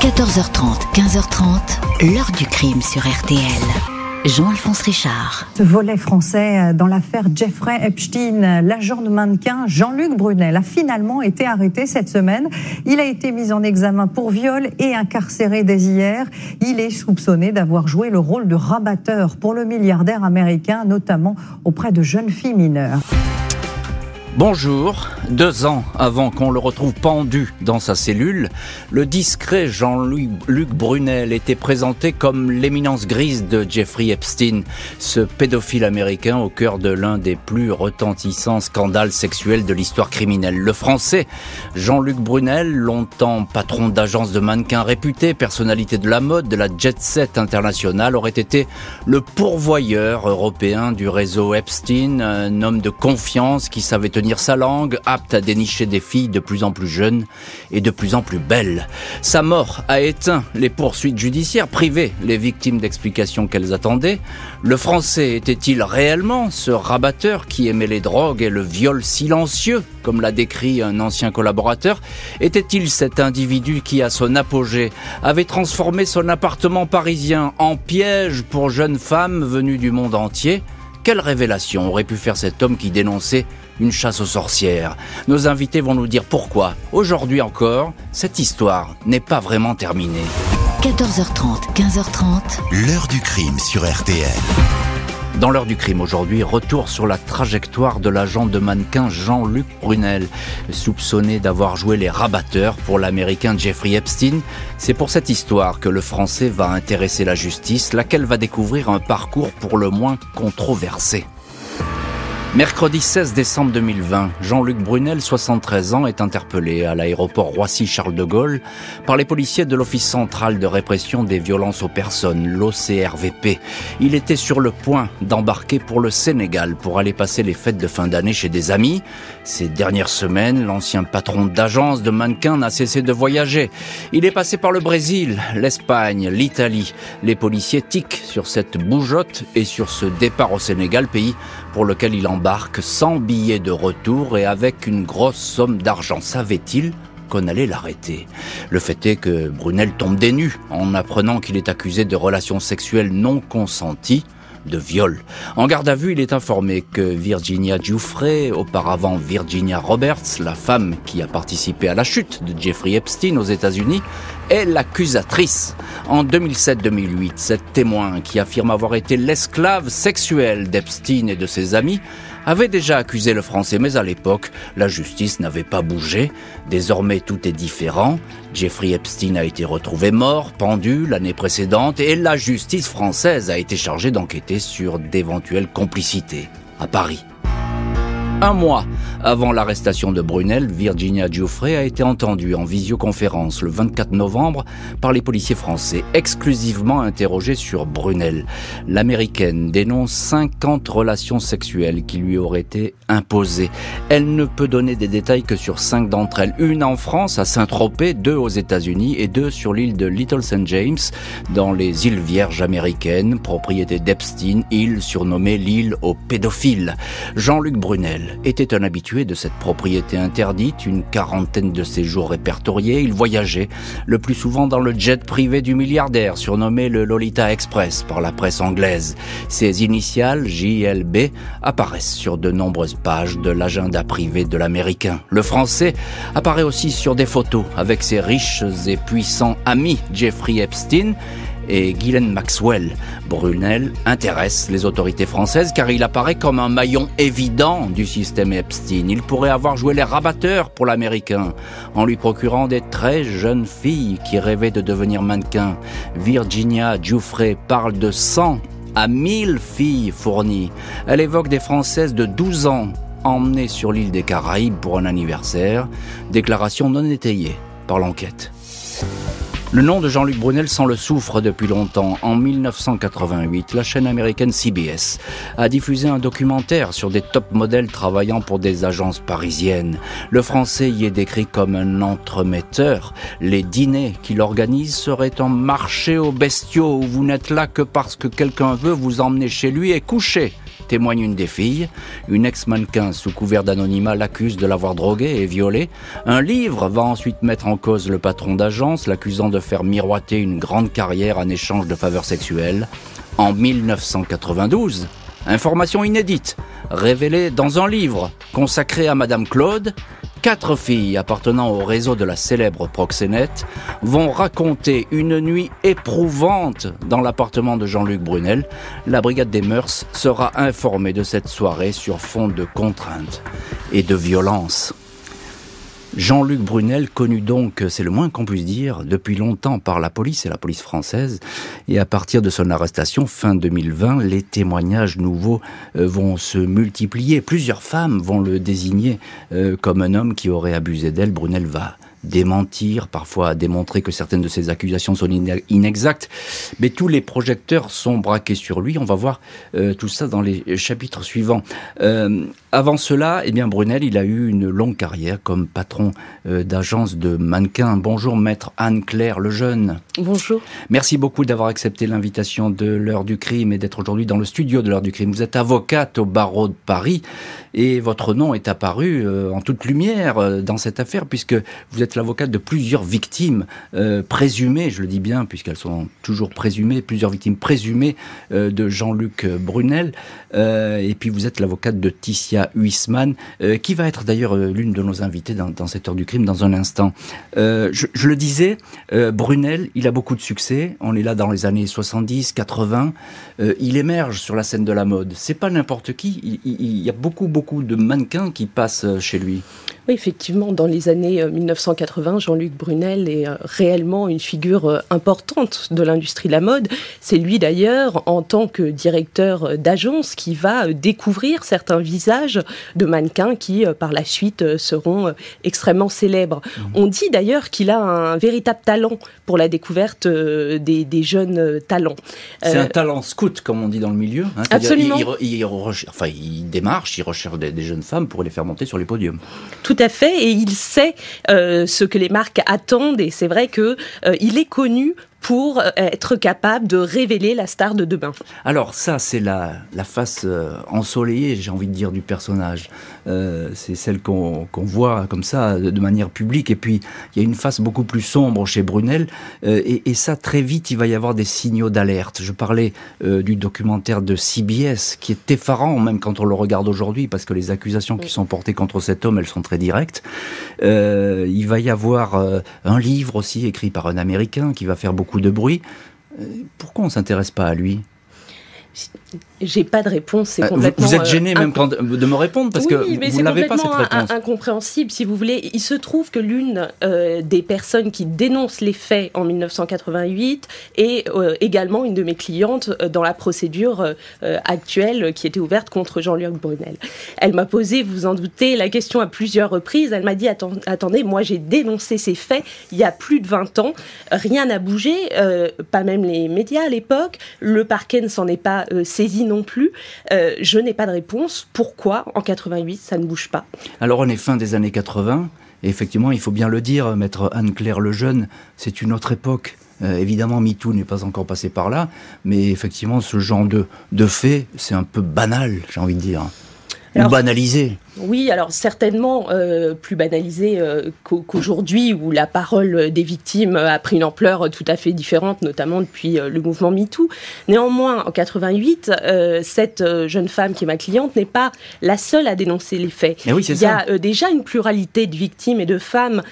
14h30, 15h30, l'heure du crime sur RTL. Jean-Alphonse Richard. Ce volet français dans l'affaire Jeffrey Epstein, l'agent de mannequin Jean-Luc Brunel a finalement été arrêté cette semaine. Il a été mis en examen pour viol et incarcéré dès hier. Il est soupçonné d'avoir joué le rôle de rabatteur pour le milliardaire américain, notamment auprès de jeunes filles mineures. Bonjour. Deux ans avant qu'on le retrouve pendu dans sa cellule, le discret Jean-Luc Brunel était présenté comme l'éminence grise de Jeffrey Epstein, ce pédophile américain au cœur de l'un des plus retentissants scandales sexuels de l'histoire criminelle. Le français Jean-Luc Brunel, longtemps patron d'agence de mannequins réputé, personnalité de la mode, de la jet set internationale, aurait été le pourvoyeur européen du réseau Epstein, un homme de confiance qui savait tenir sa langue, apte à dénicher des filles de plus en plus jeunes et de plus en plus belles. Sa mort a éteint les poursuites judiciaires, privé les victimes d'explications qu'elles attendaient. Le français était-il réellement ce rabatteur qui aimait les drogues et le viol silencieux, comme l'a décrit un ancien collaborateur? Était-il cet individu qui, à son apogée, avait transformé son appartement parisien en piège pour jeunes femmes venues du monde entier? Quelle révélation aurait pu faire cet homme qui dénonçait une chasse aux sorcières Nos invités vont nous dire pourquoi, aujourd'hui encore, cette histoire n'est pas vraiment terminée. 14h30, 15h30. L'heure du crime sur RTL. Dans l'heure du crime aujourd'hui, retour sur la trajectoire de l'agent de mannequin Jean-Luc Brunel, soupçonné d'avoir joué les rabatteurs pour l'américain Jeffrey Epstein. C'est pour cette histoire que le français va intéresser la justice, laquelle va découvrir un parcours pour le moins controversé. Mercredi 16 décembre 2020, Jean-Luc Brunel, 73 ans, est interpellé à l'aéroport Roissy-Charles de Gaulle par les policiers de l'Office central de répression des violences aux personnes, l'OCRVP. Il était sur le point d'embarquer pour le Sénégal pour aller passer les fêtes de fin d'année chez des amis. Ces dernières semaines, l'ancien patron d'agence de mannequins n'a cessé de voyager. Il est passé par le Brésil, l'Espagne, l'Italie. Les policiers tiquent sur cette bougeotte et sur ce départ au Sénégal, pays pour lequel il embarque sans billet de retour et avec une grosse somme d'argent. Savait-il qu'on allait l'arrêter. Le fait est que Brunel tombe des nues en apprenant qu'il est accusé de relations sexuelles non consenties En garde à vue, il est informé que Virginia Giuffre, auparavant Virginia Roberts, la femme qui a participé à la chute de Jeffrey Epstein aux États-Unis, est l'accusatrice. En 2007-2008, cette témoin qui affirme avoir été l'esclave sexuelle d'Epstein et de ses amis avait déjà accusé le français, mais à l'époque, la justice n'avait pas bougé. Désormais, tout est différent. Jeffrey Epstein a été retrouvé mort, pendu l'année précédente, et la justice française a été chargée d'enquêter sur d'éventuelles complicités à Paris. Un mois avant l'arrestation de Brunel, Virginia Giuffre a été entendue en visioconférence le 24 novembre par les policiers français, exclusivement interrogés sur Brunel. L'américaine dénonce 50 relations sexuelles qui lui auraient été imposées. Elle ne peut donner des détails que sur cinq d'entre elles. Une en France, à Saint-Tropez, deux aux États-Unis et deux sur l'île de Little St. James, dans les îles Vierges américaines, propriété d'Epstein, île surnommée l'île aux pédophiles. Jean-Luc Brunel était un habitué de cette propriété interdite, une quarantaine de séjours répertoriés. Il voyageait le plus souvent dans le jet privé du milliardaire, surnommé le Lolita Express par la presse anglaise. Ses initiales, JLB, apparaissent sur de nombreuses pages de l'agenda privé de l'américain. Le français apparaît aussi sur des photos avec ses riches et puissants amis Jeffrey Epstein et Ghislaine Maxwell. Brunel intéresse les autorités françaises car il apparaît comme un maillon évident du système Epstein. Il pourrait avoir joué les rabatteurs pour l'américain en lui procurant des très jeunes filles qui rêvaient de devenir mannequins. Virginia Giuffre parle de 100 à 1000 filles fournies. Elle évoque des Françaises de 12 ans emmenées sur l'île des Caraïbes pour un anniversaire. Déclaration non étayée par l'enquête. Le nom de Jean-Luc Brunel sent le souffre depuis longtemps. En 1988, la chaîne américaine CBS a diffusé un documentaire sur des top modèles travaillant pour des agences parisiennes. Le français y est décrit comme un entremetteur. Les dîners qu'il organise seraient en marché aux bestiaux où vous n'êtes là que parce que quelqu'un veut vous emmener chez lui et coucher témoigne une des filles. Une ex-mannequin sous couvert d'anonymat l'accuse de l'avoir drogué et violé. Un livre va ensuite mettre en cause le patron d'agence, l'accusant de faire miroiter une grande carrière en échange de faveurs sexuelles. En 1992, information inédite, révélée dans un livre consacré à Madame Claude, Quatre filles appartenant au réseau de la célèbre proxénète vont raconter une nuit éprouvante dans l'appartement de Jean-Luc Brunel. La brigade des mœurs sera informée de cette soirée sur fond de contraintes et de violence. Jean-Luc Brunel, connu donc, c'est le moins qu'on puisse dire, depuis longtemps par la police et la police française. Et à partir de son arrestation, fin 2020, les témoignages nouveaux euh, vont se multiplier. Plusieurs femmes vont le désigner euh, comme un homme qui aurait abusé d'elle. Brunel va démentir, parfois démontrer que certaines de ses accusations sont inexactes. Mais tous les projecteurs sont braqués sur lui. On va voir euh, tout ça dans les chapitres suivants. Avant cela, eh bien Brunel, il a eu une longue carrière comme patron euh, d'agence de mannequins. Bonjour, maître Anne-Claire Lejeune. Bonjour. Merci beaucoup d'avoir accepté l'invitation de l'heure du crime et d'être aujourd'hui dans le studio de l'heure du crime. Vous êtes avocate au barreau de Paris et votre nom est apparu en toute lumière dans cette affaire puisque vous êtes l'avocate de plusieurs victimes euh, présumées, je le dis bien, puisqu'elles sont toujours présumées, plusieurs victimes présumées euh, de Jean-Luc Brunel. Euh, et puis vous êtes l'avocate de Ticia Huisman, qui va être d'ailleurs l'une de nos invitées dans, cette heure du crime dans un instant. Je, je, le disais, Brunel, il a beaucoup de succès. On est là dans les années 70, 80. il émerge sur la scène de la mode. C'est pas n'importe qui. Il y a beaucoup, beaucoup de mannequins qui passent chez lui. Oui, effectivement, dans les années 1980, euh, Jean-Luc Brunel est euh, réellement une figure euh, importante de l'industrie de la mode. C'est lui d'ailleurs, en tant que directeur d'agence, qui va découvrir certains visages de mannequins qui, par la suite, seront extrêmement célèbres. Mmh. On dit d'ailleurs qu'il a un véritable talent pour la découverte des, jeunes talents. C'est un talent scout, comme on dit dans le milieu. Hein, Absolument. Il, enfin, il démarche, il recherche des, jeunes femmes pour les faire monter sur les podiums. Tout à fait, et il sait euh, ce que les marques attendent, et c'est vrai que euh, il est connu pour euh, être capable de révéler la star de demain. Alors ça, c'est la, la face euh, ensoleillée, j'ai envie de dire, du personnage. Euh, c'est celle qu'on voit comme ça, de, manière publique. Et puis, il y a une face beaucoup plus sombre chez Brunel. et, et, ça, très vite, il va y avoir des signaux d'alerte. Je parlais du documentaire de CBS, qui est effarant, même quand on le regarde aujourd'hui, parce que les accusations qui sont portées contre cet homme, elles sont très directes. il va y avoir un livre aussi écrit par un Américain qui va faire beaucoup de bruit. Euh, pourquoi on s'intéresse pas à lui? J'ai pas de réponse, c'est euh, complètement. Vous êtes gêné même de me répondre parce que vous n'avez pas cette réponse. incompréhensible, si vous voulez. Il se trouve que l'une euh, des personnes qui dénonce les faits en 1988 est euh, également une de mes clientes dans la procédure actuelle qui était ouverte contre Jean-Luc Brunel. Elle m'a posé, vous en doutez, la question à plusieurs reprises. Elle m'a dit attendez, moi j'ai dénoncé ces faits il y a plus de 20 ans, rien n'a bougé, pas même les médias à l'époque. Le parquet ne s'en est pas saisi non plus. Euh, je n'ai pas de réponse. Pourquoi en 88 ça ne bouge pas? Alors on est fin des années 80. Et effectivement, il faut bien le dire, maître Anne-Claire Lejeune, c'est une autre époque. Euh, évidemment, MeToo n'est pas encore passé par là, mais effectivement, ce genre de, de fait, c'est un peu banal, j'ai envie de dire. Ou banalisé. Oui, alors certainement euh, plus banalisé euh, qu'aujourd'hui, où la parole des victimes a pris une ampleur tout à fait différente, notamment depuis euh, le mouvement MeToo. Néanmoins, en 88, cette jeune femme qui est ma cliente n'est pas la seule à dénoncer les faits. Il y a déjà une pluralité de victimes et de femmes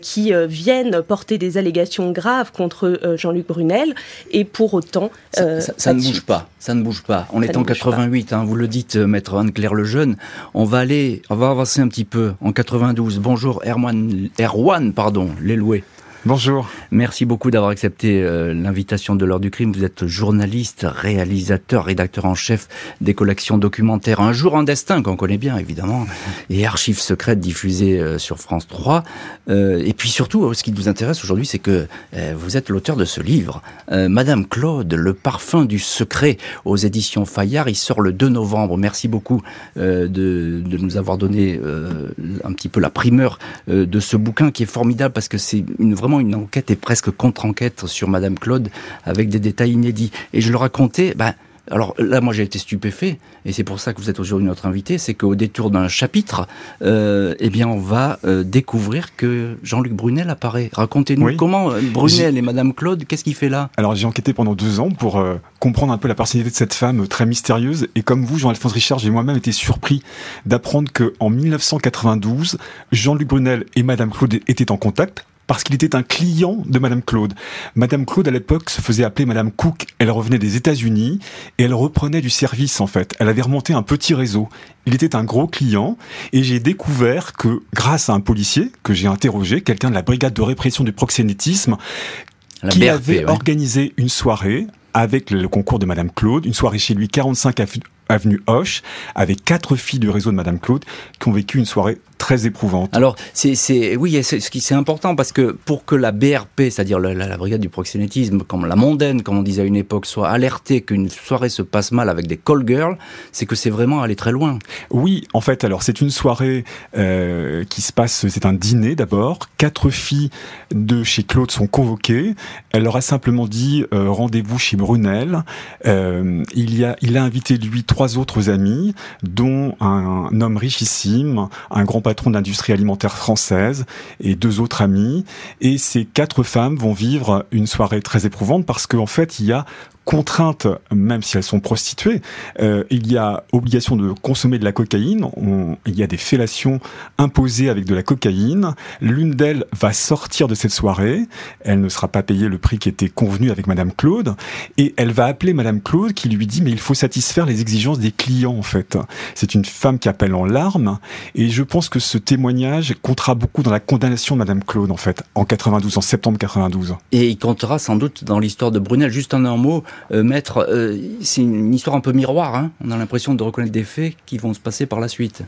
qui viennent porter des allégations graves contre Jean-Luc Brunel, et pour autant... Ça, ne bouge pas, ça ne bouge pas. On est en 88, hein, vous le dites, maître Anne-Claire Lejeune, on va aller on va avancer un petit peu. En 92, bonjour Erwan, Erwan pardon. Bonjour. Merci beaucoup d'avoir accepté euh, l'invitation de l'heure du crime. Vous êtes journaliste, réalisateur, rédacteur en chef des collections documentaires Un jour en destin, qu'on connaît bien évidemment, et Archives secrètes diffusées euh, sur France 3. Euh, et puis surtout, ce qui nous intéresse aujourd'hui, c'est que vous êtes l'auteur de ce livre, Madame Claude, le parfum du secret, aux éditions Fayard. Il sort le 2 novembre. Merci beaucoup de, de, nous avoir donné un petit peu la primeur de ce bouquin qui est formidable parce que c'est une vraiment une enquête et presque contre-enquête sur Madame Claude avec des détails inédits. Et je le racontais, bah, alors là, moi j'ai été stupéfait, et c'est pour ça que vous êtes aujourd'hui notre invité, c'est qu'au détour d'un chapitre, euh, eh bien on va euh, découvrir que Jean-Luc Brunel apparaît. Racontez-nous comment euh, Brunel et Madame Claude, qu'est-ce qu'il fait là? Alors j'ai enquêté pendant deux ans pour euh, comprendre un peu la personnalité de cette femme très mystérieuse, et comme vous, Jean-Alphonse Richard, j'ai moi-même été surpris d'apprendre que en 1992, Jean-Luc Brunel et Madame Claude étaient en contact parce qu'il était un client de Madame Claude. Madame Claude, à l'époque, se faisait appeler Madame Cook. Elle revenait des États-Unis et elle reprenait du service, en fait. Elle avait remonté un petit réseau. Il était un gros client et j'ai découvert que, grâce à un policier que j'ai interrogé, quelqu'un de la brigade de répression du proxénétisme, qui avait organisé une soirée avec le concours de Madame Claude, une soirée chez lui, 45 avenue Hoche, avec quatre filles du réseau de Madame Claude qui ont vécu une soirée très éprouvante. Alors, c'est, oui, c'est, ce qui c'est important parce que pour que la BRP, c'est-à-dire la, brigade du proxénétisme, comme la mondaine, comme on disait à une époque, soit alertée qu'une soirée se passe mal avec des call girls, c'est que c'est vraiment aller très loin. Oui, en fait, alors c'est une soirée euh, qui se passe, c'est un dîner d'abord. Quatre filles de chez Claude sont convoquées. Elle leur a simplement dit euh, rendez-vous chez Brunel. Euh, il y a, il a invité lui trois autres amis, dont un, homme richissime, un grand patron de l'industrie alimentaire française et deux autres amis. Et ces quatre femmes vont vivre une soirée très éprouvante parce qu'en fait, il y a contraintes, même si elles sont prostituées, euh, il y a obligation de consommer de la cocaïne, il y a des fellations imposées avec de la cocaïne, l'une d'elles va sortir de cette soirée, elle ne sera pas payée le prix qui était convenu avec Madame Claude, et elle va appeler Madame Claude qui lui dit mais il faut satisfaire les exigences des clients en fait. C'est une femme qui appelle en larmes, et je pense que ce témoignage comptera beaucoup dans la condamnation de Madame Claude en fait, en 92, en septembre 92. Et il comptera sans doute dans l'histoire de Brunel, juste en un mot, euh, euh, c'est une histoire un peu miroir. Hein. On a l'impression de reconnaître des faits qui vont se passer par la suite.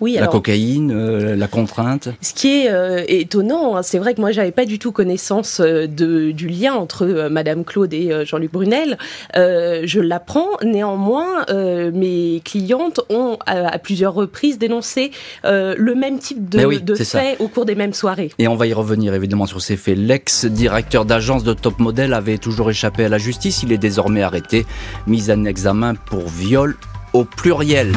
Oui, la cocaïne, euh, la contrainte. Ce qui est étonnant, hein, c'est vrai que moi j'avais pas du tout connaissance de, du lien entre Madame Claude et Jean-Luc Brunel. je l'apprends. Néanmoins, mes clientes ont à, plusieurs reprises dénoncé le même type de, de faits au cours des mêmes soirées. Et on va y revenir évidemment sur ces faits. L'ex-directeur d'agence de top modèle avait toujours échappé à la justice. Il est désormais arrêté, mis en examen pour viol au pluriel.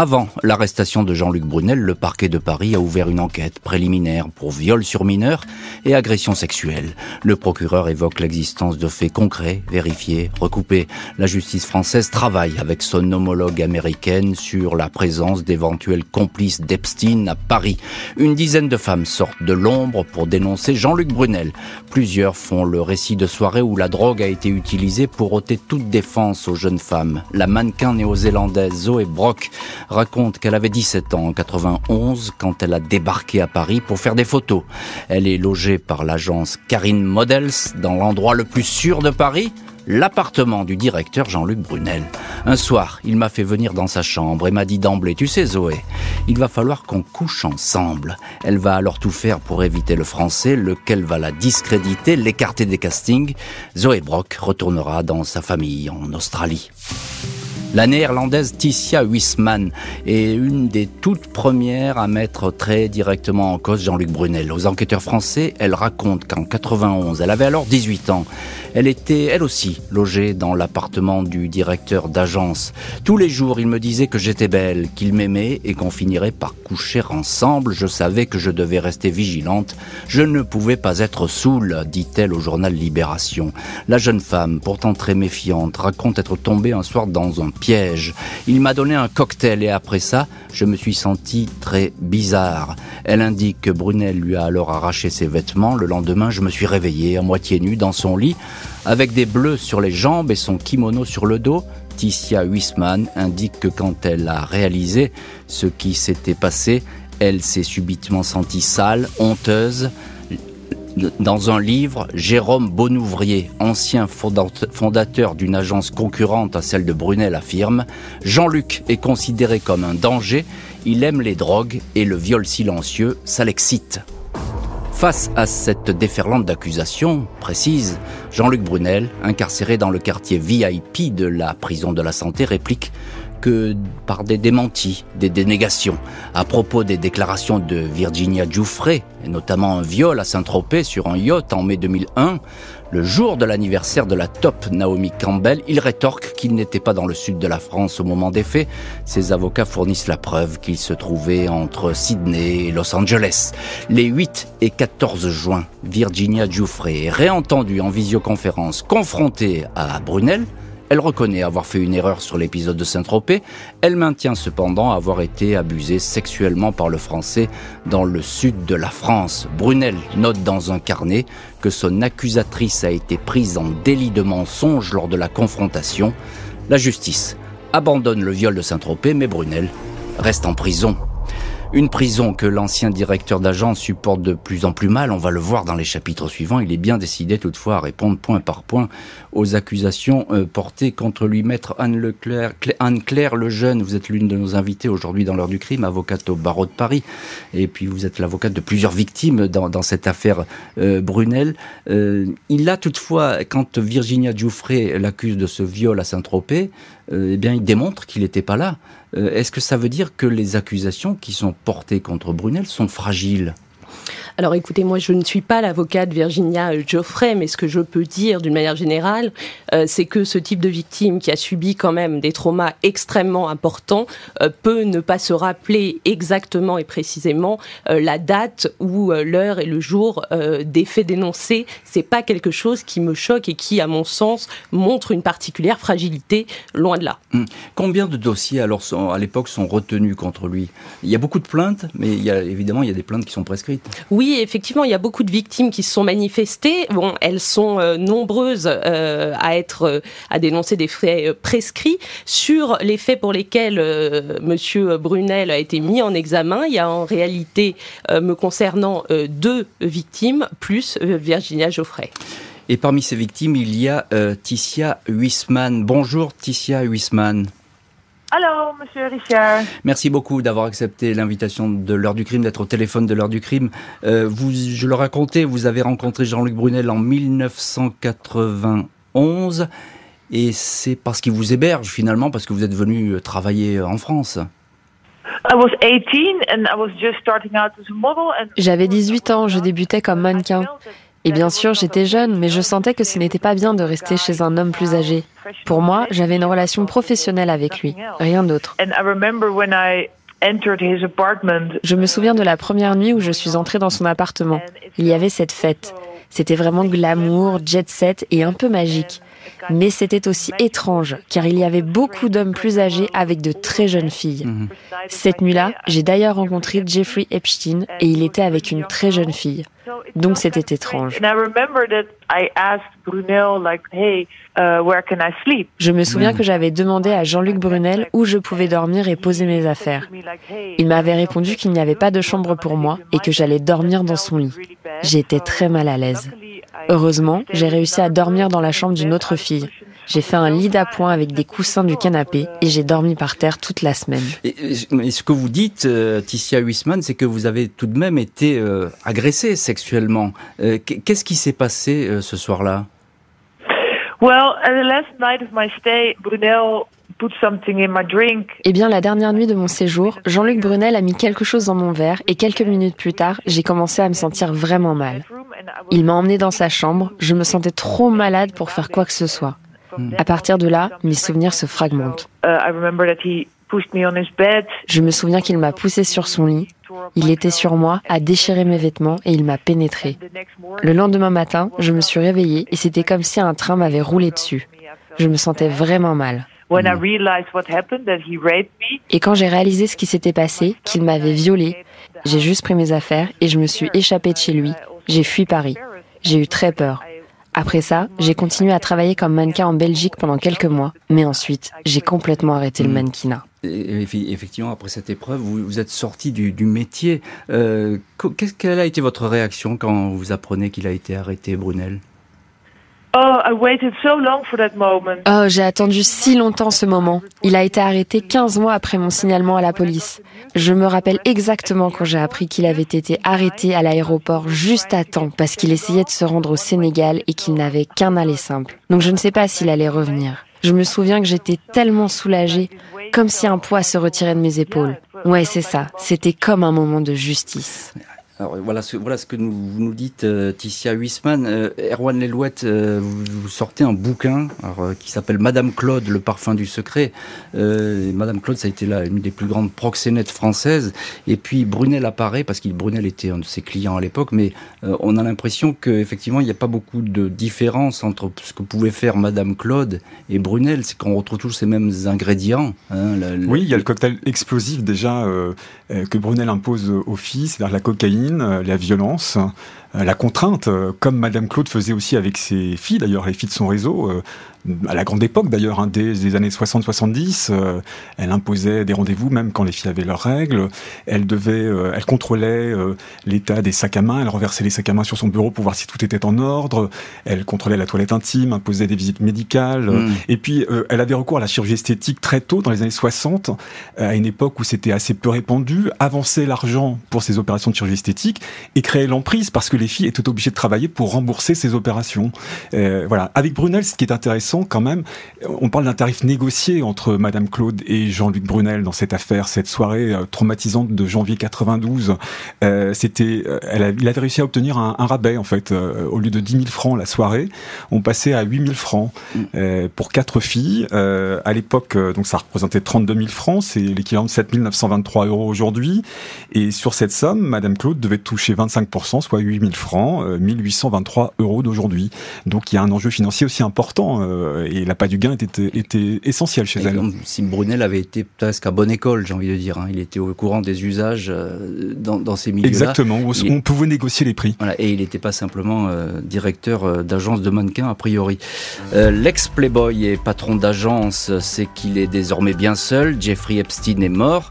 Avant l'arrestation de Jean-Luc Brunel, le parquet de Paris a ouvert une enquête préliminaire pour viol sur mineur et agression sexuelle. Le procureur évoque l'existence de faits concrets, vérifiés, recoupés. La justice française travaille avec son homologue américaine sur la présence d'éventuels complices d'Epstein à Paris. Une dizaine de femmes sortent de l'ombre pour dénoncer Jean-Luc Brunel. Plusieurs font le récit de soirée où la drogue a été utilisée pour ôter toute défense aux jeunes femmes. La mannequin néo-zélandaise Zoé Brock raconte qu'elle avait 17 ans en 91 quand elle a débarqué à Paris pour faire des photos. Elle est logée par l'agence Karine Models dans l'endroit le plus sûr de Paris, l'appartement du directeur Jean-Luc Brunel. Un soir, il m'a fait venir dans sa chambre et m'a dit d'emblée, tu sais Zoé, il va falloir qu'on couche ensemble. Elle va alors tout faire pour éviter le français, lequel va la discréditer, l'écarter des castings. Zoé Brock retournera dans sa famille en Australie. La néerlandaise Ticia Huisman est une des toutes premières à mettre très directement en cause Jean-Luc Brunel. Aux enquêteurs français, elle raconte qu'en 91, elle avait alors 18 ans. Elle était, elle aussi, logée dans l'appartement du directeur d'agence. Tous les jours, il me disait que j'étais belle, qu'il m'aimait et qu'on finirait par coucher ensemble. Je savais que je devais rester vigilante. Je ne pouvais pas être saoule, dit-elle au journal Libération. La jeune femme, pourtant très méfiante, raconte être tombée un soir dans un piège. Il m'a donné un cocktail et après ça, je me suis senti très bizarre. Elle indique que Brunel lui a alors arraché ses vêtements. Le lendemain, je me suis réveillée à moitié nue dans son lit, avec des bleus sur les jambes et son kimono sur le dos. Ticia Huisman indique que quand elle a réalisé ce qui s'était passé, elle s'est subitement sentie sale, honteuse, dans un livre, Jérôme Bonouvrier, ancien fondateur d'une agence concurrente à celle de Brunel, affirme Jean-Luc est considéré comme un danger, il aime les drogues et le viol silencieux, ça l'excite. Face à cette déferlante d'accusations précises, Jean-Luc Brunel, incarcéré dans le quartier VIP de la prison de la santé, réplique que par des démentis, des dénégations. À propos des déclarations de Virginia Giuffre, et notamment un viol à Saint-Tropez sur un yacht en mai 2001, le jour de l'anniversaire de la top Naomi Campbell, il rétorque qu'il n'était pas dans le sud de la France au moment des faits. Ses avocats fournissent la preuve qu'il se trouvait entre Sydney et Los Angeles. Les 8 et 14 juin, Virginia Giuffre est réentendue en visioconférence, confrontée à Brunel, elle reconnaît avoir fait une erreur sur l'épisode de Saint-Tropez. Elle maintient cependant avoir été abusée sexuellement par le Français dans le sud de la France. Brunel note dans un carnet que son accusatrice a été prise en délit de mensonge lors de la confrontation. La justice abandonne le viol de Saint-Tropez, mais Brunel reste en prison. Une prison que l'ancien directeur d'agence supporte de plus en plus mal, on va le voir dans les chapitres suivants. Il est bien décidé toutefois à répondre point par point aux accusations euh, portées contre lui. Maître Anne Leclerc, Anne-Claire Lejeune, vous êtes l'une de nos invités aujourd'hui dans l'heure du crime, avocate au barreau de Paris. Et puis vous êtes l'avocate de plusieurs victimes dans, cette affaire euh, Brunel. Euh, il a toutefois, quand Virginia Giuffre l'accuse de ce viol à Saint-Tropez, eh bien il démontre qu'il n'était pas là. Euh, est-ce que ça veut dire que les accusations qui sont portées contre Brunel sont fragiles? Alors écoutez, moi je ne suis pas l'avocate Virginia Geoffrey, mais ce que je peux dire d'une manière générale, euh, c'est que ce type de victime qui a subi quand même des traumas extrêmement importants euh, peut ne pas se rappeler exactement et précisément euh, la date ou l'heure et le jour des faits dénoncés. C'est pas quelque chose qui me choque et qui, à mon sens, montre une particulière fragilité, loin de là. Hum. Combien de dossiers alors à l'époque sont retenus contre lui? Il y a beaucoup de plaintes, mais il y a, évidemment il y a des plaintes qui sont prescrites. Oui, effectivement, il y a beaucoup de victimes qui se sont manifestées. Elles sont euh, nombreuses euh, euh, à dénoncer des faits prescrits sur les faits pour lesquels Monsieur Brunel a été mis en examen. Il y a en réalité, me concernant, deux victimes plus Virginia Geoffrey. Et parmi ces victimes, il y a Ticia Huisman. Bonjour Ticia Huisman. Alors, monsieur Richard. Merci beaucoup d'avoir accepté l'invitation de l'heure du crime, d'être au téléphone de l'heure du crime. Euh, vous, je le racontais, vous avez rencontré Jean-Luc Brunel en 1991 et c'est parce qu'il vous héberge finalement, parce que vous êtes venu euh, travailler en France. J'avais 18 ans, je débutais comme mannequin. Et bien sûr, j'étais jeune, mais je sentais que ce n'était pas bien de rester chez un homme plus âgé. Pour moi, j'avais une relation professionnelle avec lui, rien d'autre. Je me souviens de la première nuit où je suis entrée dans son appartement. Il y avait cette fête. C'était vraiment glamour, jet set et un peu magique. Mais c'était aussi étrange, car il y avait beaucoup d'hommes plus âgés avec de très jeunes filles. Mhm. Cette nuit-là, j'ai d'ailleurs rencontré Jeffrey Epstein et il était avec une très jeune fille. Donc c'était étrange. Je me souviens que j'avais demandé à Jean-Luc Brunel où je pouvais dormir et poser mes affaires. Il m'avait répondu qu'il n'y avait pas de chambre pour moi et que j'allais dormir dans son lit. J'étais très mal à l'aise. Heureusement, j'ai réussi à dormir dans la chambre d'une autre fille. J'ai fait un lit d'appoint avec des coussins du canapé et j'ai dormi par terre toute la semaine. Et, ce que vous dites, euh, Ticia Huisman, c'est que vous avez tout de même été euh, agressée sexuellement. Euh, qu'est-ce qui s'est passé ce soir-là? Well, the last night of my stay, Brunel eh bien, la dernière nuit de mon séjour, Jean-Luc Brunel a mis quelque chose dans mon verre et quelques minutes plus tard, j'ai commencé à me sentir vraiment mal. Il m'a emmené dans sa chambre, je me sentais trop malade pour faire quoi que ce soit. À partir de là, mes souvenirs se fragmentent. Uh, je me souviens qu'il m'a poussé sur son lit. Il était sur moi, a déchiré mes vêtements et il m'a pénétré. Le lendemain matin, je me suis réveillée et c'était comme si un train m'avait roulé dessus. Je me sentais vraiment mal. Et quand j'ai réalisé ce qui s'était passé, qu'il m'avait violée, j'ai juste pris mes affaires et je me suis échappée de chez lui. J'ai fui Paris. J'ai eu très peur. Après ça, j'ai continué à travailler comme mannequin en Belgique pendant quelques mois, mais ensuite, j'ai complètement arrêté le mm. mannequinat. effectivement, après cette épreuve, vous, êtes sorti du, métier. Euh, quelle a été votre réaction quand vous apprenez qu'il a été arrêté, Brunel? Oh, oh, j'ai attendu si longtemps ce moment. Il a été arrêté 15 mois après mon signalement à la police. Je me rappelle exactement quand j'ai appris qu'il avait été arrêté à l'aéroport juste à temps parce qu'il essayait de se rendre au Sénégal et qu'il n'avait qu'un aller simple. Donc je ne sais pas s'il allait revenir. Je me souviens que j'étais tellement soulagée, comme si un poids se retirait de mes épaules. Ouais, c'est ça. C'était comme un moment de justice. Alors, voilà ce, voilà ce que nous, vous nous dites, euh, Ticia Huisman. Euh, Erwan Lelouette, euh, vous, sortez un bouquin alors, qui s'appelle Madame Claude, le parfum du secret. Madame Claude, ça a été là une des plus grandes proxénètes françaises. Et puis Brunel apparaît, parce que Brunel était un de ses clients à l'époque, mais on a l'impression qu'effectivement, il n'y a pas beaucoup de différence entre ce que pouvait faire Madame Claude et Brunel. C'est qu'on retrouve tous ces mêmes ingrédients. Hein, oui, il y a le cocktail explosif déjà que Brunel impose aux filles, c'est-à-dire la cocaïne euh, la violence, euh, la contrainte, euh, comme Madame Claude faisait aussi avec ses filles, d'ailleurs les filles de son réseau, à la grande époque d'ailleurs, hein, dès les années 60-70, euh, elle imposait des rendez-vous même quand les filles avaient leurs règles. Elle devait, euh, elle contrôlait euh, l'état des sacs à main. Elle renversait les sacs à main sur son bureau pour voir si tout était en ordre. Elle contrôlait la toilette intime, imposait des visites médicales. Mm. Et puis, elle avait recours à la chirurgie esthétique très tôt, dans les années 60, à une époque où c'était assez peu répandu. Avançait l'argent pour ces opérations de chirurgie esthétique et créait l'emprise parce que les filles étaient obligées de travailler pour rembourser ces opérations. voilà. Avec Brunel, ce qui est intéressant quand même. On parle d'un tarif négocié entre Madame Claude et Jean-Luc Brunel dans cette affaire, cette soirée euh, traumatisante de janvier 92. Euh, c'était, euh, il avait réussi à obtenir un, rabais en fait. au lieu de 10 000 francs la soirée, on passait à 8 000 francs mm. pour quatre filles. à l'époque, donc ça représentait 32 000 francs, c'est l'équivalent de 7 923 euros aujourd'hui. Et sur cette somme, Madame Claude devait toucher 25%, soit 8 000 francs, 1823 euros d'aujourd'hui. Donc il y a un enjeu financier aussi important euh, et l'appât du gain était, était essentiel chez elle. si Brunel avait été presque à bonne école, j'ai envie de dire. Hein. Il était au courant des usages euh, dans, dans ces milieux-là. Exactement, on pouvait négocier les prix. Voilà, et il n'était pas simplement euh, directeur d'agence de mannequins, a priori. L'ex-playboy et patron d'agence, c'est qu'il est désormais bien seul. Jeffrey Epstein est mort.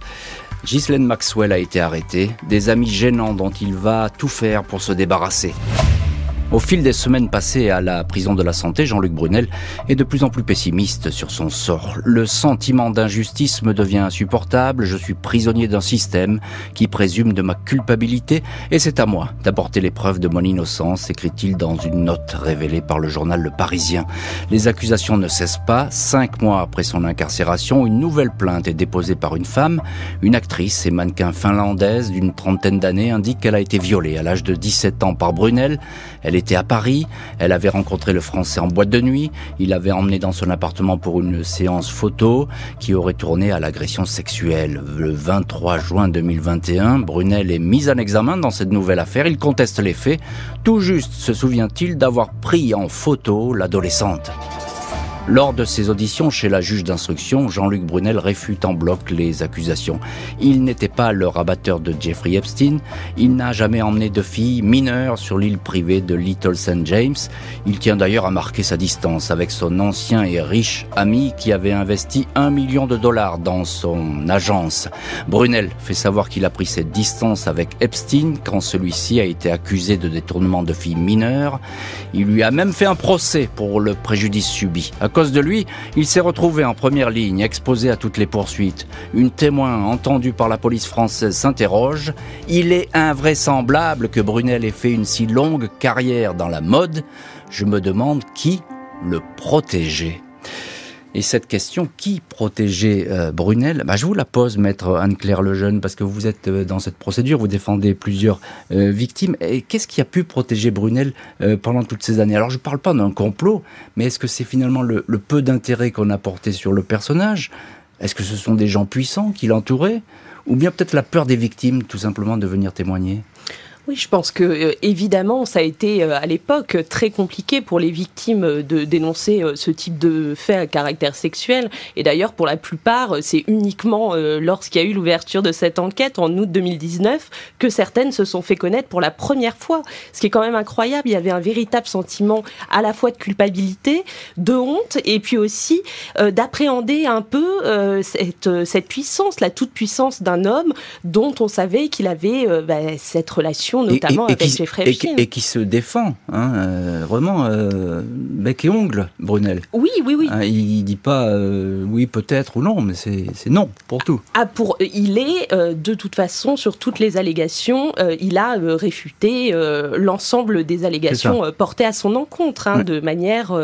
Ghislaine Maxwell a été arrêtée. Des amis gênants dont il va tout faire pour se débarrasser. Au fil des semaines passées à la prison de la santé, Jean-Luc Brunel est de plus en plus pessimiste sur son sort. Le sentiment d'injustice me devient insupportable, je suis prisonnier d'un système qui présume de ma culpabilité et c'est à moi d'apporter les preuves de mon innocence, écrit-il dans une note révélée par le journal Le Parisien. Les accusations ne cessent pas. Cinq mois après son incarcération, une nouvelle plainte est déposée par une femme. Une actrice et mannequin finlandaise d'une trentaine d'années indique qu'elle a été violée à l'âge de 17 ans par Brunel. Elle était à Paris, elle avait rencontré le Français en boîte de nuit, il l'avait emmené dans son appartement pour une séance photo qui aurait tourné à l'agression sexuelle. Le 23 juin 2021, Brunel est mis en examen dans cette nouvelle affaire, il conteste les faits, tout juste se souvient-il d'avoir pris en photo l'adolescente. Lors de ses auditions chez la juge d'instruction, Jean-Luc Brunel réfute en bloc les accusations. Il n'était pas le rabatteur de Jeffrey Epstein, il n'a jamais emmené de fille mineure sur l'île privée de Little St. James. Il tient d'ailleurs à marquer sa distance avec son ancien et riche ami qui avait investi un million de dollars dans son agence. Brunel fait savoir qu'il a pris cette distance avec Epstein quand celui-ci a été accusé de détournement de filles mineures. Il lui a même fait un procès pour le préjudice subi cause de lui, il s'est retrouvé en première ligne, exposé à toutes les poursuites. Une témoin entendue par la police française s'interroge. Il est invraisemblable que Brunel ait fait une si longue carrière dans la mode. Je me demande qui le protégeait. Et cette question, qui protégeait euh, Brunel? Bah, Je vous la pose, maître Anne-Claire Lejeune, parce que vous êtes euh, dans cette procédure, vous défendez plusieurs euh, victimes. Et qu'est-ce qui a pu protéger Brunel pendant toutes ces années? Alors, je ne parle pas d'un complot, mais est-ce que c'est finalement le, le peu d'intérêt qu'on a porté sur le personnage? Est-ce que ce sont des gens puissants qui l'entouraient? Ou bien peut-être la peur des victimes, tout simplement, de venir témoigner? Oui, je pense que euh, évidemment, ça a été euh, à l'époque très compliqué pour les victimes de dénoncer euh, ce type de fait à caractère sexuel. Et d'ailleurs, pour la plupart, c'est uniquement lorsqu'il y a eu l'ouverture de cette enquête en août 2019 que certaines se sont fait connaître pour la première fois. Ce qui est quand même incroyable. Il y avait un véritable sentiment à la fois de culpabilité, de honte, et puis aussi d'appréhender un peu cette, cette puissance, la toute puissance d'un homme dont on savait qu'il avait bah, cette relation relations, notamment avec Jeffrey Epstein. Et, qui se défend, hein, euh, vraiment, euh, bec et ongle, Brunel. Oui, oui, oui. Hein, il dit pas euh, oui, peut-être ou non, mais c'est non pour tout. Ah, pour, il est, de toute façon, sur toutes les allégations, il a réfuté l'ensemble des allégations portées à son encontre, hein, de manière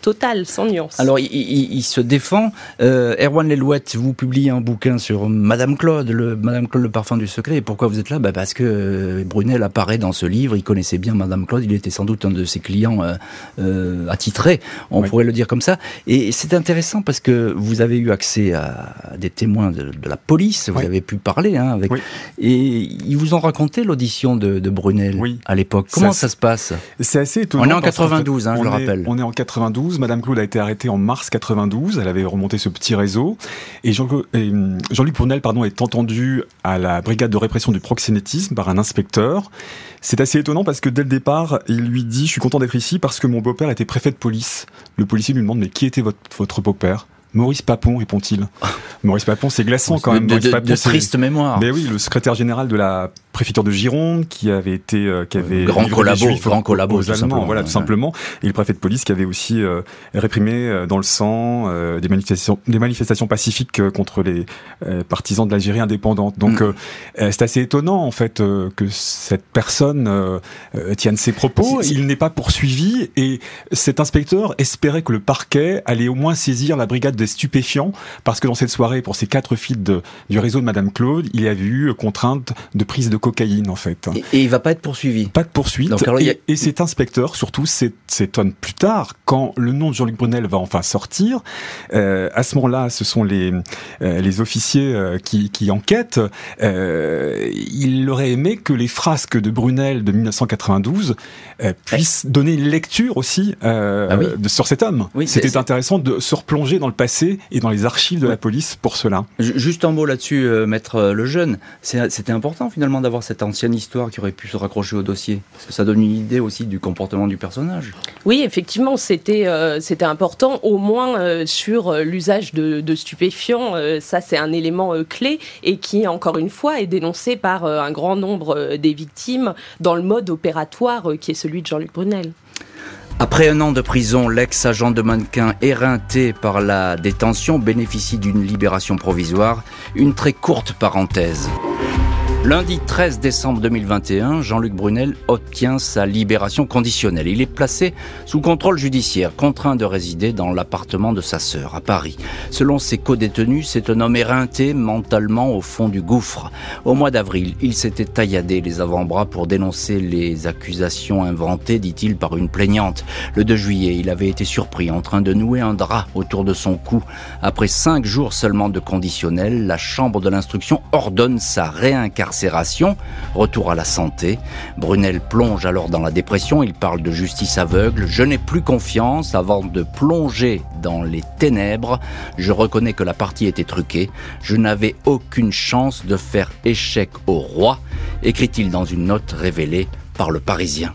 totale, sans nuance. Alors, il, il se défend. Erwan Lelouette, vous publiez un bouquin sur Madame Claude, le, Madame Claude, le parfum du secret. Et pourquoi vous êtes là? Bah Parce que euh, Brunel apparaît dans ce livre, il connaissait bien Madame Claude, il était sans doute un de ses clients euh, euh attitrés, on pourrait le dire comme ça. Et c'est intéressant parce que vous avez eu accès à des témoins de, la police, vous avez pu parler hein, avec... Et ils vous ont raconté l'audition de, de, Brunel à l'époque. Comment ça, se passe? C'est assez étonnant. On est en 92, hein, je le rappelle. On est en 92, Madame Claude a été arrêtée en mars 92, elle avait remonté ce petit réseau. Et Jean-Luc Brunel pardon, est entendu à la brigade de répression du proxénétisme par un inspecteur. C'est assez étonnant parce que dès le départ, il lui dit, je suis content d'être ici parce que mon beau-père était préfet de police. Le policier lui demande, mais qui était votre, votre beau-père? Maurice Papon, répond-il. Maurice Papon, c'est glaçant quand même. De, de, triste mémoire. Mais oui, le secrétaire général de la préfecture de Gironde, qui avait été, euh, qui avait grand collabo, grand collabo, aux Allemands, voilà, tout simplement. Et le préfet de police qui avait aussi euh, réprimé euh, dans le sang des manifestations, des manifestations pacifiques contre les partisans de l'Algérie indépendante. Donc, mm. c'est assez étonnant en fait que cette personne tienne ses propos. Il n'est pas poursuivi et cet inspecteur espérait que le parquet allait au moins saisir la brigade des stupéfiants, parce que dans cette soirée, pour ces quatre filles de, du réseau de Madame Claude, il y avait eu contrainte de prise de cocaïne, en fait. Et, il va pas être poursuivi Pas de poursuite. et, cet inspecteur, surtout, s'étonne plus tard, quand le nom de Jean-Luc Brunel va enfin sortir. Euh, à ce moment-là, ce sont les, euh, les officiers euh, qui, qui enquêtent. Euh, il aurait aimé que les frasques de Brunel de 1992 euh, puissent donner une lecture aussi ah de, sur cet homme. Oui, C'était intéressant de se replonger dans le passé et dans les archives de la police pour cela. Juste un mot là-dessus, maître Lejeune. C'était important finalement d'avoir cette ancienne histoire qui aurait pu se raccrocher au dossier Parce que ça donne une idée aussi du comportement du personnage. Oui, effectivement, c'était euh, c'était important, au moins euh, sur euh, l'usage de, stupéfiants. ça, c'est un élément clé et qui, encore une fois, est dénoncé par un grand nombre des victimes dans le mode opératoire qui est celui de Jean-Luc Brunel. Après un an de prison, l'ex-agent de mannequin éreinté par la détention bénéficie d'une libération provisoire. Une très courte parenthèse. Lundi 13 décembre 2021, Jean-Luc Brunel obtient sa libération conditionnelle. Il est placé sous contrôle judiciaire, contraint de résider dans l'appartement de sa sœur à Paris. Selon ses co-détenus, c'est un homme éreinté mentalement au fond du gouffre. Au mois d'avril, il s'était tailladé les avant-bras pour dénoncer les accusations inventées, dit-il, par une plaignante. Le 2 juillet, il avait été surpris en train de nouer un drap autour de son cou. Après cinq jours seulement de conditionnel, la chambre de l'instruction ordonne sa réincarnation retour à la santé. Brunel plonge alors dans la dépression, il parle de justice aveugle, je n'ai plus confiance avant de plonger dans les ténèbres, je reconnais que la partie était truquée, je n'avais aucune chance de faire échec au roi, écrit-il dans une note révélée par le Parisien.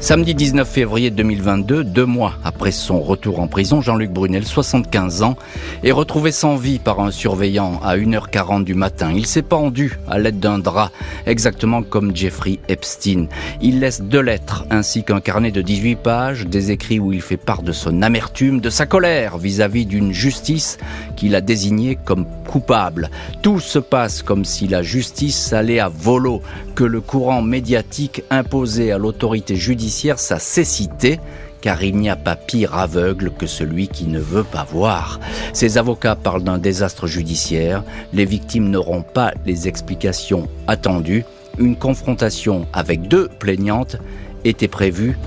Samedi 19 février 2022, deux mois après son retour en prison, Jean-Luc Brunel, 75 ans, est retrouvé sans vie par un surveillant à 1h40 du matin. Il s'est pendu à l'aide d'un drap, exactement comme Jeffrey Epstein. Il laisse deux lettres ainsi qu'un carnet de 18 pages, des écrits où il fait part de son amertume, de sa colère vis-à-vis d'une justice qu'il a désignée comme coupable. Tout se passe comme si la justice allait à volo, que le courant médiatique imposait à l'autorité judiciaire sa cécité, car il n'y a pas pire aveugle que celui qui ne veut pas voir. Ses avocats parlent d'un désastre judiciaire, les victimes n'auront pas les explications attendues, une confrontation avec deux plaignantes était prévue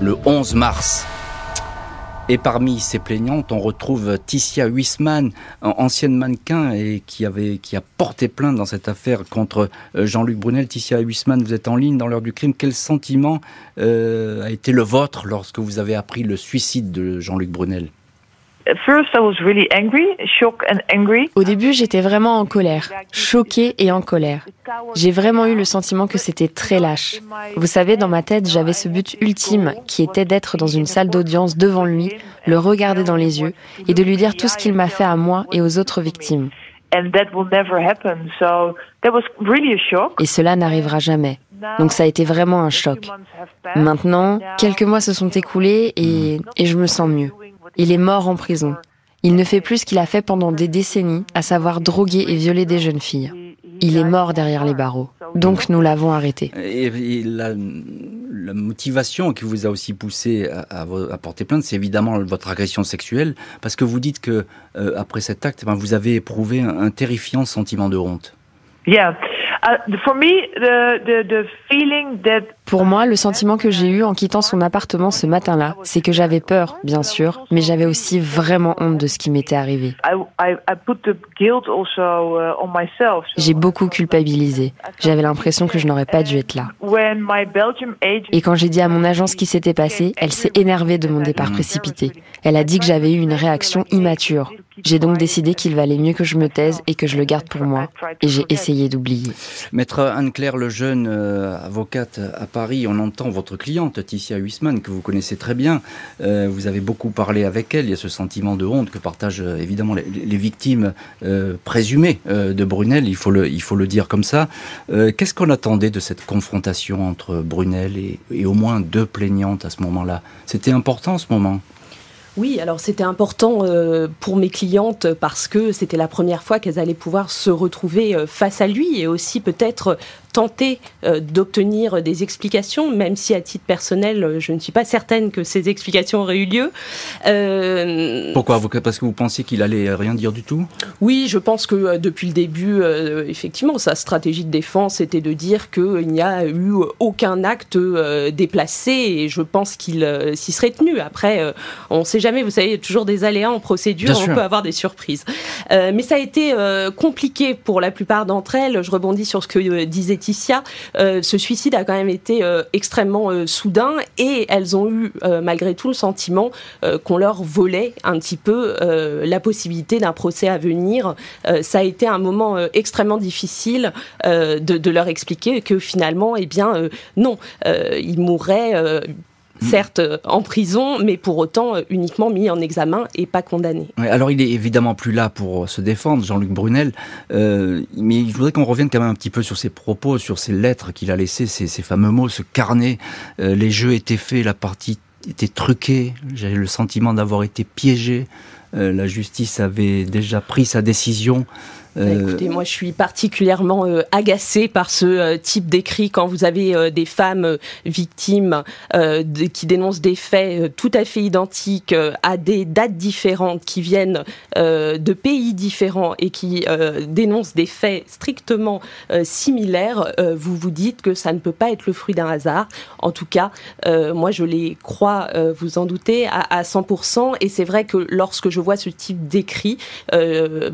le 11 mars. Et parmi ces plaignantes, on retrouve Ticia Huisman, ancienne mannequin et qui a porté plainte dans cette affaire contre euh, Jean-Luc Brunel. Ticia Huisman, vous êtes en ligne dans l'heure du crime. Quel sentiment euh, a été le vôtre lorsque vous avez appris le suicide de Jean-Luc Brunel? Au début, j'étais vraiment en colère, choquée et en colère. J'ai vraiment eu le sentiment que c'était très lâche. Vous savez, dans ma tête, j'avais ce but ultime qui était d'être dans une salle d'audience devant lui, le regarder dans les yeux et de lui dire tout ce qu'il m'a fait à moi et aux autres victimes. Et cela n'arrivera jamais. Donc ça a été vraiment un choc. Maintenant, quelques mois se sont écoulés et, et je me sens mieux. Il est mort en prison. Il ne fait plus ce qu'il a fait pendant des décennies, à savoir droguer et violer des jeunes filles. Il est mort derrière les barreaux. Donc nous l'avons arrêté. Et, la, motivation qui vous a aussi poussé à, porter plainte, c'est évidemment votre agression sexuelle, parce que vous dites que euh, après cet acte, ben, vous avez éprouvé un, un terrifiant sentiment de honte. Yeah. Uh, pour moi, le sentiment que j'ai eu en quittant son appartement ce matin-là, c'est que j'avais peur, bien sûr, mais j'avais aussi vraiment honte de ce qui m'était arrivé. J'ai beaucoup culpabilisé. J'avais l'impression que je n'aurais pas dû être là. Et quand j'ai dit à mon agent ce qui s'était passé, elle s'est énervée de mon départ précipité. Elle a dit que j'avais eu une réaction immature. J'ai donc décidé qu'il valait mieux que je me taise et que je le garde pour moi. Et j'ai essayé d'oublier. Maître Anne-Claire Lejeune, euh, avocate à Paris, on entend votre cliente, Ticia Huisman, que vous connaissez très bien. Euh, vous avez beaucoup parlé avec elle. Il y a ce sentiment de honte que partagent euh, évidemment les, victimes présumées de Brunel, il faut, le, dire comme ça. Qu'est-ce qu'on attendait de cette confrontation entre Brunel et au moins deux plaignantes à ce moment-là? C'était important ce moment? Oui, alors c'était important euh, pour mes clientes parce que c'était la première fois qu'elles allaient pouvoir se retrouver euh, face à lui et aussi peut-être tenter euh, d'obtenir des explications, même si à titre personnel, je ne suis pas certaine que ces explications auraient eu lieu. Pourquoi Parce que vous pensiez qu'il allait rien dire du tout? Oui, je pense que depuis le début, effectivement, sa stratégie de défense était de dire qu'il n'y a eu aucun acte déplacé et je pense qu'il s'y serait tenu. Après, on sait jamais, vous savez, il y a toujours des aléas en procédure, on peut avoir des surprises. Euh, mais ça a été euh, compliqué pour la plupart d'entre elles. Je rebondis sur ce que euh, disait Ticia. ce suicide a quand même été extrêmement soudain et elles ont eu malgré tout le sentiment qu'on leur volait un petit peu la possibilité d'un procès à venir. ça a été un moment extrêmement difficile de, de, leur expliquer que finalement, eh bien, non, ils mourraient. Certes euh, en prison, mais pour autant euh, uniquement mis en examen et pas condamné. alors il est évidemment plus là pour se défendre, Jean-Luc Brunel, euh, mais je voudrais qu'on revienne quand même un petit peu sur ses propos, sur ses lettres qu'il a laissées, ces, fameux mots, ce carnet. les jeux étaient faits, la partie était truquée, j'avais le sentiment d'avoir été piégé. la justice avait déjà pris sa décision. Bah, euh, écoutez, moi je suis particulièrement euh, agacée par ce euh, type d'écrit quand vous avez des femmes victimes qui dénoncent des faits tout à fait identiques à des dates différentes, qui viennent de pays différents et qui dénoncent des faits strictement similaires. vous vous dites que ça ne peut pas être le fruit d'un hasard. En tout cas, moi je les crois, vous en doutez, à, 100%. Et c'est vrai que lorsque je vois ce type d'écrit, bah,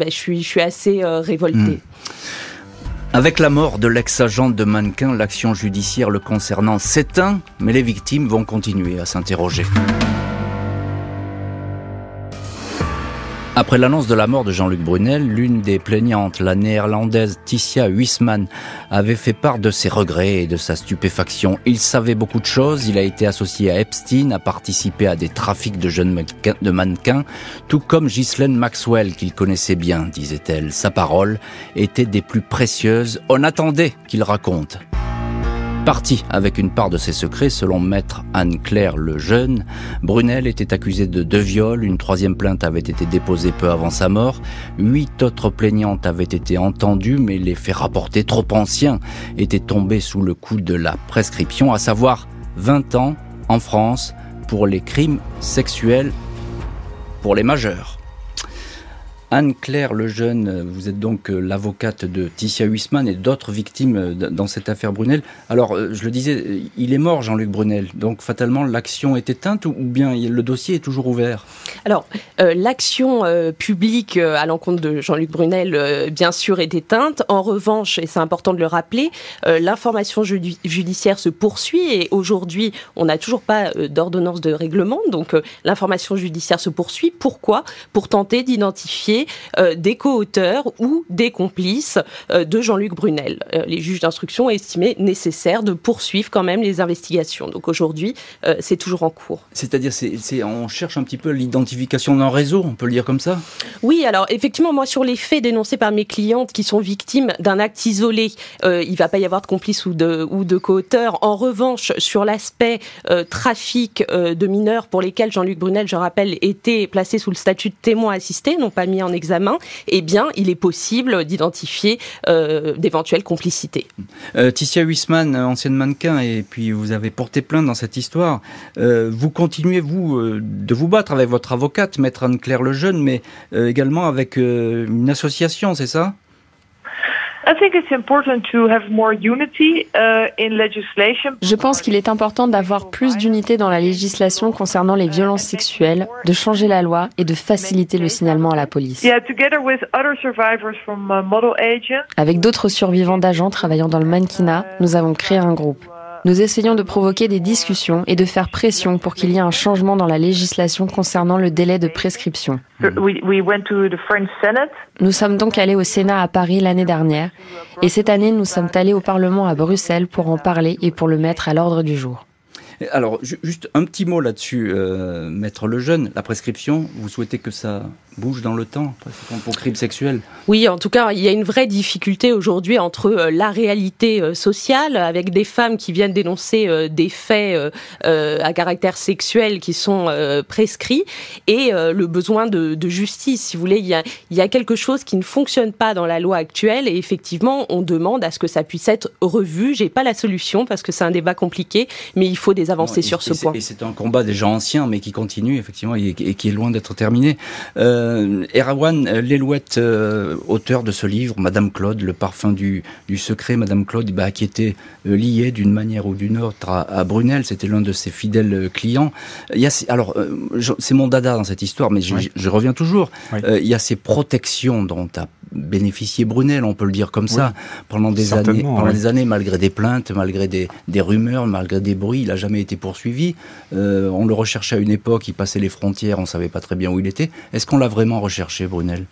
je, suis, je suis assez euh, révolté. Hmm. Avec la mort de l'ex-agent de mannequin, l'action judiciaire le concernant s'éteint, mais les victimes vont continuer à s'interroger. Après l'annonce de la mort de Jean-Luc Brunel, l'une des plaignantes, la néerlandaise Ticia Huisman, avait fait part de ses regrets et de sa stupéfaction. Il savait beaucoup de choses, il a été associé à Epstein, a participé à des trafics de jeunes mannequins, tout comme Ghislaine Maxwell qu'il connaissait bien, disait-elle. Sa parole était des plus précieuses. On attendait qu'il raconte parti avec une part de ses secrets, selon maître Anne-Claire Lejeune. Brunel était accusé de deux viols, une troisième plainte avait été déposée peu avant sa mort, huit autres plaignantes avaient été entendues, mais les faits rapportés trop anciens étaient tombés sous le coup de la prescription, à savoir 20 ans en France pour les crimes sexuels pour les majeurs. Anne-Claire Lejeune, vous êtes donc euh, l'avocate de Ticia Huisman et d'autres victimes euh, dans cette affaire Brunel. Alors, euh, je le disais, il est mort, Jean-Luc Brunel. Donc, fatalement, l'action est éteinte ou bien le dossier est toujours ouvert? Alors, l'action publique à l'encontre de Jean-Luc Brunel, bien sûr, est éteinte. En revanche, et c'est important de le rappeler, l'information judiciaire se poursuit et aujourd'hui, on n'a toujours pas d'ordonnance de règlement. Donc, l'information judiciaire se poursuit. Pourquoi? Pour tenter d'identifier identifier des co-auteurs ou des complices de Jean-Luc Brunel. les juges d'instruction ont estimé nécessaire de poursuivre quand même les investigations. Donc aujourd'hui, c'est toujours en cours. C'est-à-dire, c'est, on cherche un petit peu l'identification d'un réseau, on peut le dire comme ça? Oui, alors effectivement, moi sur les faits dénoncés par mes clientes qui sont victimes d'un acte isolé, euh, il va pas y avoir de complice ou de, ou de co-auteur. En revanche, sur l'aspect euh, trafic euh, de mineurs pour lesquels Jean-Luc Brunel, je rappelle, était placé sous le statut de témoin assisté, non pas mis en examen, eh bien, il est possible d'identifier euh, d'éventuelles complicités. Ticia Huisman, ancienne mannequin, et puis vous avez porté plainte dans cette histoire. vous continuez, vous, de vous battre avec votre avocate, maître Anne-Claire Lejeune, mais également avec une association, c'est ça? Je pense qu'il est important d'avoir plus d'unité dans la législation concernant les violences sexuelles, de changer la loi et de faciliter le signalement à la police. Uh, Avec d'autres survivants d'agents travaillant dans le mannequinat, nous avons créé un groupe. Nous essayons de provoquer des discussions et de faire pression pour qu'il y ait un changement dans la législation concernant le délai de prescription. Nous sommes donc allés au Sénat à Paris l'année dernière et cette année nous sommes allés au Parlement à Bruxelles pour en parler et pour le mettre à l'ordre du jour. Alors, juste un petit mot là-dessus, euh, Maître Lejeune, la prescription, vous souhaitez que ça bouge dans le temps pour crimes sexuels Oui, en tout cas, il y a une vraie difficulté aujourd'hui entre euh, la réalité euh, sociale, avec des femmes qui viennent dénoncer euh, des faits à caractère sexuel qui sont prescrits, et le besoin de, justice. Si vous voulez, il y, a, il y a quelque chose qui ne fonctionne pas dans la loi actuelle, et effectivement, on demande à ce que ça puisse être revu. J'ai pas la solution parce que c'est un débat compliqué, mais il faut des avancées sur ce point. Et c'est un combat déjà ancien, mais qui continue effectivement et, qui est loin d'être terminé. Euh, Erawan Lelouette, euh, auteur de ce livre, Madame Claude, le parfum du, secret, Madame Claude, bah, qui était euh, liée d'une manière ou d'une autre à, Brunel, c'était l'un de ses fidèles clients. Il y a, alors, c'est mon dada dans cette histoire, mais je, reviens toujours. il y a ces protections dont a bénéficié Brunel, on peut le dire comme ça, pendant des années, pendant des années, malgré des plaintes, malgré des, rumeurs, malgré des bruits, il n'a jamais été poursuivi. Euh, on le recherchait à une époque, il passait les frontières, on savait pas très bien où il était. Est-ce qu'on l'a vraiment recherché, Brunel?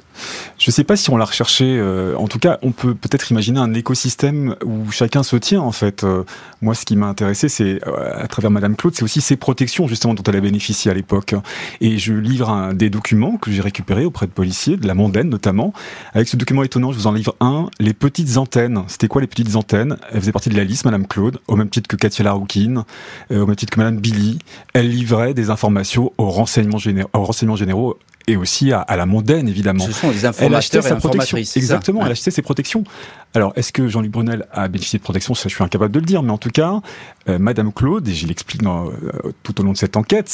Je ne sais pas si on l'a recherché. Euh, en tout cas, on peut peut-être imaginer un écosystème où chacun se tient. En fait, euh, moi, ce qui m'a intéressé, c'est à travers Madame Claude, c'est aussi ses protections justement dont elle a bénéficié à l'époque. Et je livre un, des documents que j'ai récupérés auprès de policiers, de la mondaine notamment, avec ce document étonnant, je vous en livre un. Les petites antennes. C'était quoi les petites antennes? Elles faisaient partie de la liste, Madame Claude, au même titre que Katia Laroukine, euh, au même titre que Madame Billy. Elle livrait des informations aux renseignements, généraux, aux renseignements généraux et aussi à, la mondaine, évidemment. Ce sont les informateurs et informatrices. Exactement, elle achetait ses protections. Alors, est-ce que Jean-Luc Brunel a bénéficié de protection Ça, je suis incapable de le dire, mais en tout cas, euh, Madame Claude, et je l'explique euh, tout au long de cette enquête,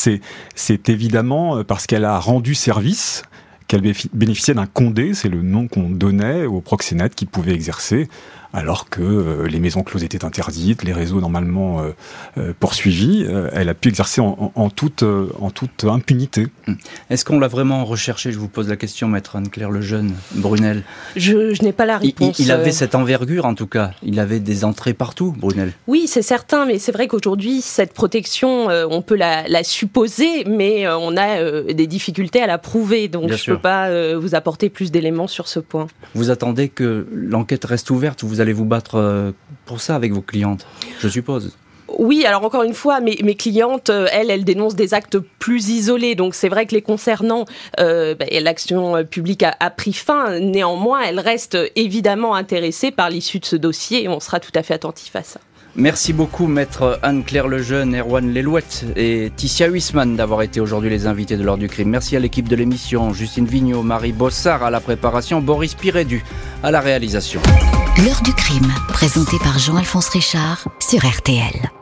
c'est évidemment parce qu'elle a rendu service qu'elle bénéficiait d'un condé, c'est le nom qu'on donnait aux proxénètes qui pouvaient exercer alors que euh, les maisons closes étaient interdites, les réseaux normalement euh, euh, poursuivis, elle a pu exercer en, toute, en toute impunité. Hum. Est-ce qu'on l'a vraiment recherché? Je vous pose la question, maître Anne-Claire Lejeune, Brunel. Je, n'ai pas la réponse. Il, avait cette envergure en tout cas, il avait des entrées partout, Brunel. Oui, c'est certain, mais c'est vrai qu'aujourd'hui, cette protection, on peut la, supposer, mais on a des difficultés à la prouver, donc je ne peux pas vous apporter plus d'éléments sur ce point. Vous attendez que l'enquête reste ouverte ou vous allez vous battre euh, pour ça avec vos clientes, je suppose. Oui, alors encore une fois, mes, clientes, euh, elles, elles dénoncent des actes plus isolés. Donc c'est vrai que les concernant, euh, bah, l'action publique a, pris fin. Néanmoins, elles restent évidemment intéressées par l'issue de ce dossier et on sera tout à fait attentif à ça. Merci beaucoup, maître Anne-Claire Lejeune, Erwan Lelouette et Ticia Huisman d'avoir été aujourd'hui les invités de l'ordre du crime. Merci à l'équipe de l'émission, Justine Vignot, Marie Bossard à la préparation, Boris Pirédu à la réalisation. L'heure du crime, présenté par Jean-Alphonse Richard sur RTL.